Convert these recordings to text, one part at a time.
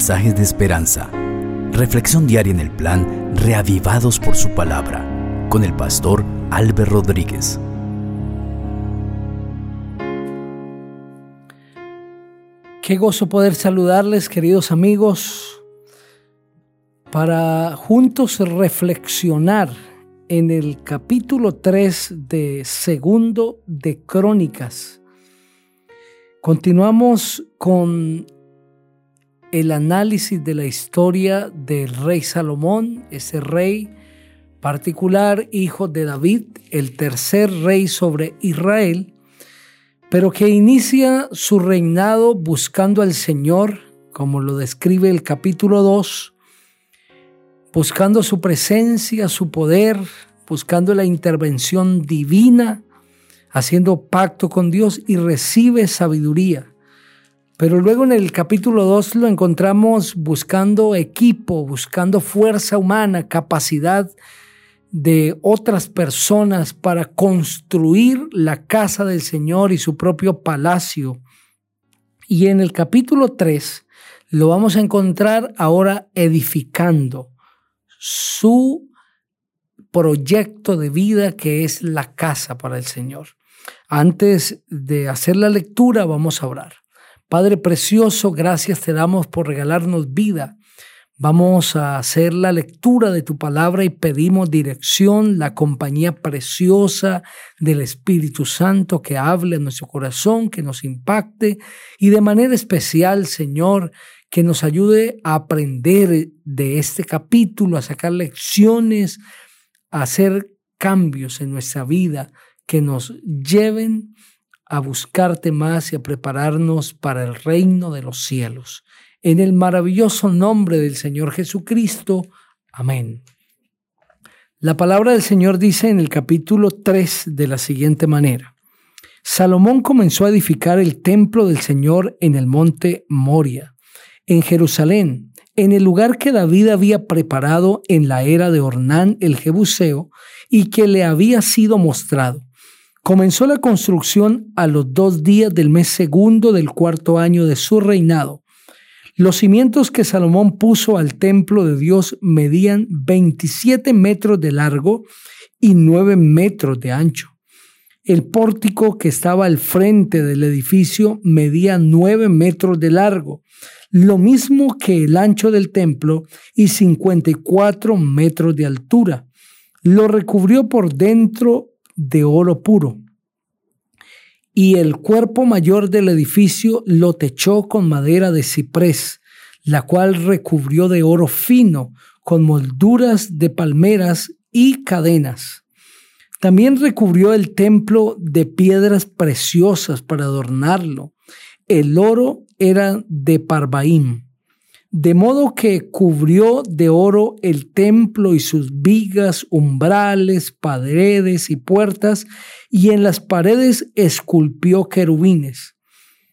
mensajes de esperanza. Reflexión diaria en el plan Reavivados por su palabra con el pastor Álvaro Rodríguez. Qué gozo poder saludarles, queridos amigos, para juntos reflexionar en el capítulo 3 de Segundo de Crónicas. Continuamos con el análisis de la historia del rey Salomón, ese rey particular, hijo de David, el tercer rey sobre Israel, pero que inicia su reinado buscando al Señor, como lo describe el capítulo 2, buscando su presencia, su poder, buscando la intervención divina, haciendo pacto con Dios y recibe sabiduría. Pero luego en el capítulo 2 lo encontramos buscando equipo, buscando fuerza humana, capacidad de otras personas para construir la casa del Señor y su propio palacio. Y en el capítulo 3 lo vamos a encontrar ahora edificando su proyecto de vida que es la casa para el Señor. Antes de hacer la lectura vamos a orar. Padre precioso, gracias te damos por regalarnos vida. Vamos a hacer la lectura de tu palabra y pedimos dirección, la compañía preciosa del Espíritu Santo que hable en nuestro corazón, que nos impacte y de manera especial, Señor, que nos ayude a aprender de este capítulo, a sacar lecciones, a hacer cambios en nuestra vida que nos lleven a buscarte más y a prepararnos para el reino de los cielos. En el maravilloso nombre del Señor Jesucristo. Amén. La palabra del Señor dice en el capítulo 3 de la siguiente manera. Salomón comenzó a edificar el templo del Señor en el monte Moria, en Jerusalén, en el lugar que David había preparado en la era de Ornán el Jebuseo y que le había sido mostrado Comenzó la construcción a los dos días del mes segundo del cuarto año de su reinado. Los cimientos que Salomón puso al templo de Dios medían 27 metros de largo y 9 metros de ancho. El pórtico que estaba al frente del edificio medía 9 metros de largo, lo mismo que el ancho del templo y 54 metros de altura. Lo recubrió por dentro de oro puro. Y el cuerpo mayor del edificio lo techó con madera de ciprés, la cual recubrió de oro fino, con molduras de palmeras y cadenas. También recubrió el templo de piedras preciosas para adornarlo. El oro era de Parbaim de modo que cubrió de oro el templo y sus vigas, umbrales, paredes y puertas, y en las paredes esculpió querubines.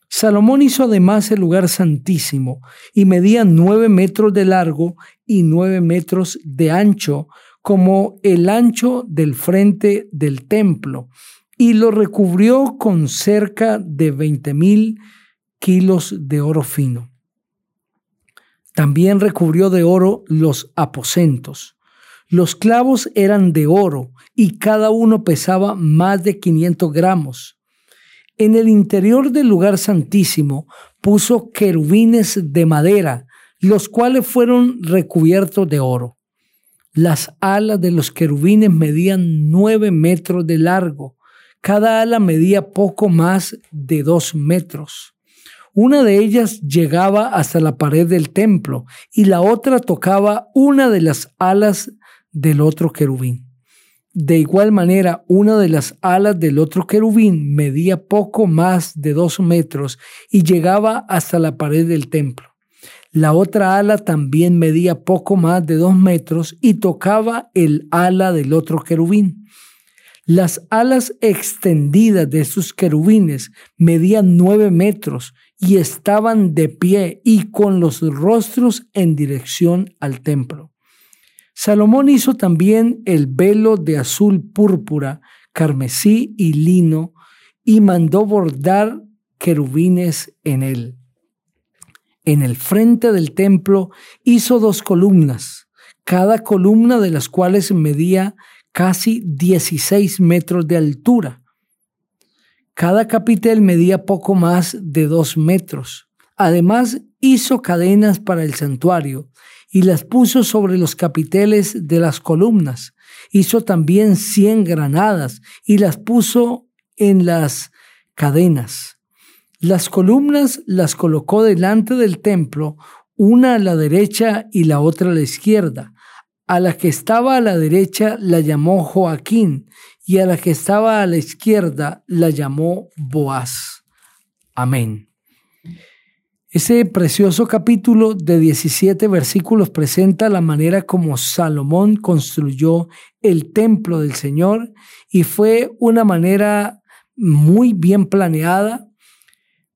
Salomón hizo además el lugar santísimo, y medía nueve metros de largo y nueve metros de ancho, como el ancho del frente del templo, y lo recubrió con cerca de veinte mil kilos de oro fino. También recubrió de oro los aposentos. Los clavos eran de oro y cada uno pesaba más de 500 gramos. En el interior del lugar santísimo puso querubines de madera, los cuales fueron recubiertos de oro. Las alas de los querubines medían nueve metros de largo. Cada ala medía poco más de dos metros. Una de ellas llegaba hasta la pared del templo y la otra tocaba una de las alas del otro querubín. De igual manera, una de las alas del otro querubín medía poco más de dos metros y llegaba hasta la pared del templo. La otra ala también medía poco más de dos metros y tocaba el ala del otro querubín. Las alas extendidas de sus querubines medían nueve metros y estaban de pie y con los rostros en dirección al templo. Salomón hizo también el velo de azul púrpura, carmesí y lino y mandó bordar querubines en él. En el frente del templo hizo dos columnas, cada columna de las cuales medía casi 16 metros de altura. Cada capitel medía poco más de dos metros. Además, hizo cadenas para el santuario y las puso sobre los capiteles de las columnas. Hizo también cien granadas y las puso en las cadenas. Las columnas las colocó delante del templo, una a la derecha y la otra a la izquierda. A la que estaba a la derecha la llamó Joaquín y a la que estaba a la izquierda la llamó Boaz. Amén. Ese precioso capítulo de 17 versículos presenta la manera como Salomón construyó el templo del Señor y fue una manera muy bien planeada,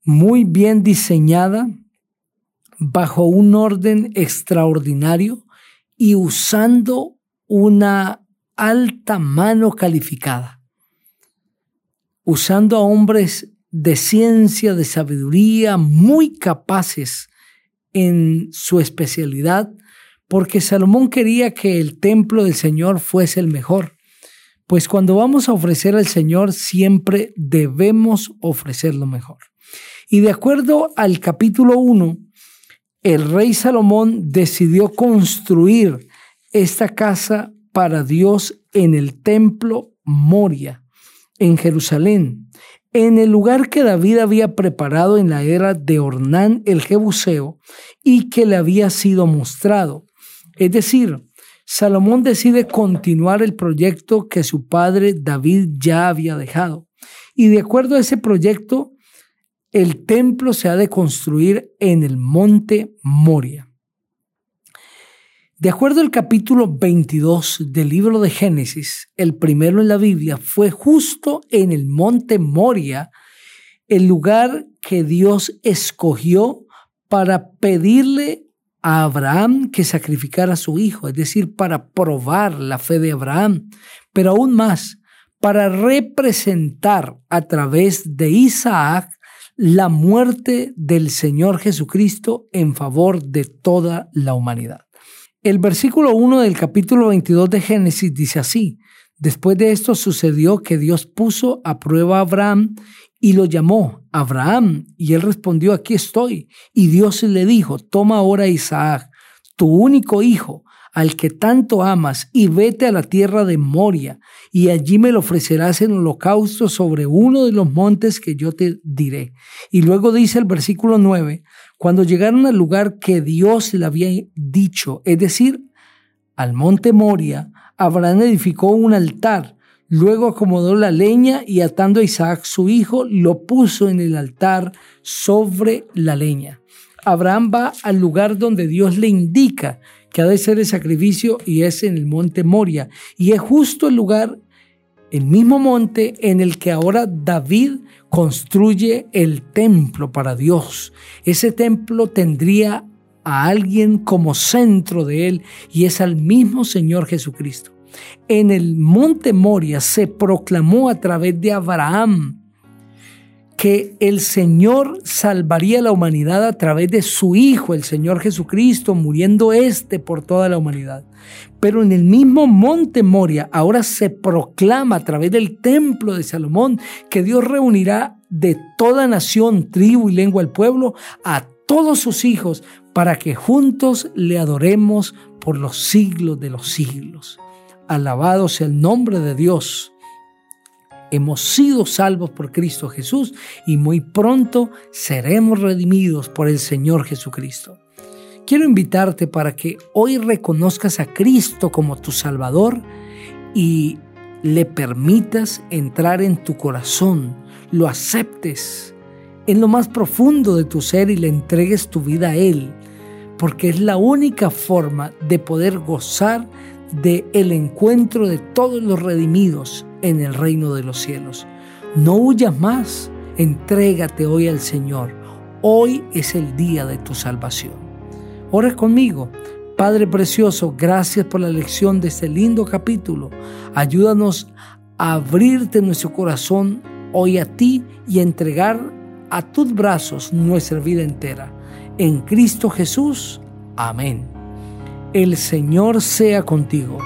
muy bien diseñada, bajo un orden extraordinario y usando una alta mano calificada, usando a hombres de ciencia, de sabiduría, muy capaces en su especialidad, porque Salomón quería que el templo del Señor fuese el mejor. Pues cuando vamos a ofrecer al Señor siempre debemos ofrecer lo mejor. Y de acuerdo al capítulo 1, el rey Salomón decidió construir esta casa para Dios en el templo Moria, en Jerusalén, en el lugar que David había preparado en la era de Ornán el Jebuseo y que le había sido mostrado. Es decir, Salomón decide continuar el proyecto que su padre David ya había dejado. Y de acuerdo a ese proyecto, el templo se ha de construir en el monte Moria. De acuerdo al capítulo 22 del libro de Génesis, el primero en la Biblia, fue justo en el monte Moria, el lugar que Dios escogió para pedirle a Abraham que sacrificara a su hijo, es decir, para probar la fe de Abraham, pero aún más, para representar a través de Isaac la muerte del Señor Jesucristo en favor de toda la humanidad. El versículo 1 del capítulo 22 de Génesis dice así, después de esto sucedió que Dios puso a prueba a Abraham y lo llamó Abraham, y él respondió, aquí estoy. Y Dios le dijo, toma ahora a Isaac, tu único hijo, al que tanto amas, y vete a la tierra de Moria, y allí me lo ofrecerás en holocausto sobre uno de los montes que yo te diré. Y luego dice el versículo 9, cuando llegaron al lugar que Dios le había dicho, es decir, al monte Moria, Abraham edificó un altar, luego acomodó la leña y atando a Isaac su hijo, lo puso en el altar sobre la leña. Abraham va al lugar donde Dios le indica que ha de ser el sacrificio y es en el monte Moria. Y es justo el lugar, el mismo monte en el que ahora David construye el templo para Dios. Ese templo tendría a alguien como centro de él y es al mismo Señor Jesucristo. En el monte Moria se proclamó a través de Abraham que el Señor salvaría la humanidad a través de su Hijo, el Señor Jesucristo, muriendo este por toda la humanidad. Pero en el mismo monte Moria ahora se proclama a través del templo de Salomón que Dios reunirá de toda nación, tribu y lengua al pueblo a todos sus hijos para que juntos le adoremos por los siglos de los siglos. Alabado sea el nombre de Dios hemos sido salvos por Cristo Jesús y muy pronto seremos redimidos por el Señor Jesucristo. Quiero invitarte para que hoy reconozcas a Cristo como tu Salvador y le permitas entrar en tu corazón, lo aceptes en lo más profundo de tu ser y le entregues tu vida a Él, porque es la única forma de poder gozar de el encuentro de todos los redimidos en el reino de los cielos. No huyas más, entrégate hoy al Señor. Hoy es el día de tu salvación. Ora conmigo. Padre precioso, gracias por la lección de este lindo capítulo. Ayúdanos a abrirte nuestro corazón hoy a ti y entregar a tus brazos nuestra vida entera. en Cristo Jesús. Amén. El Señor sea contigo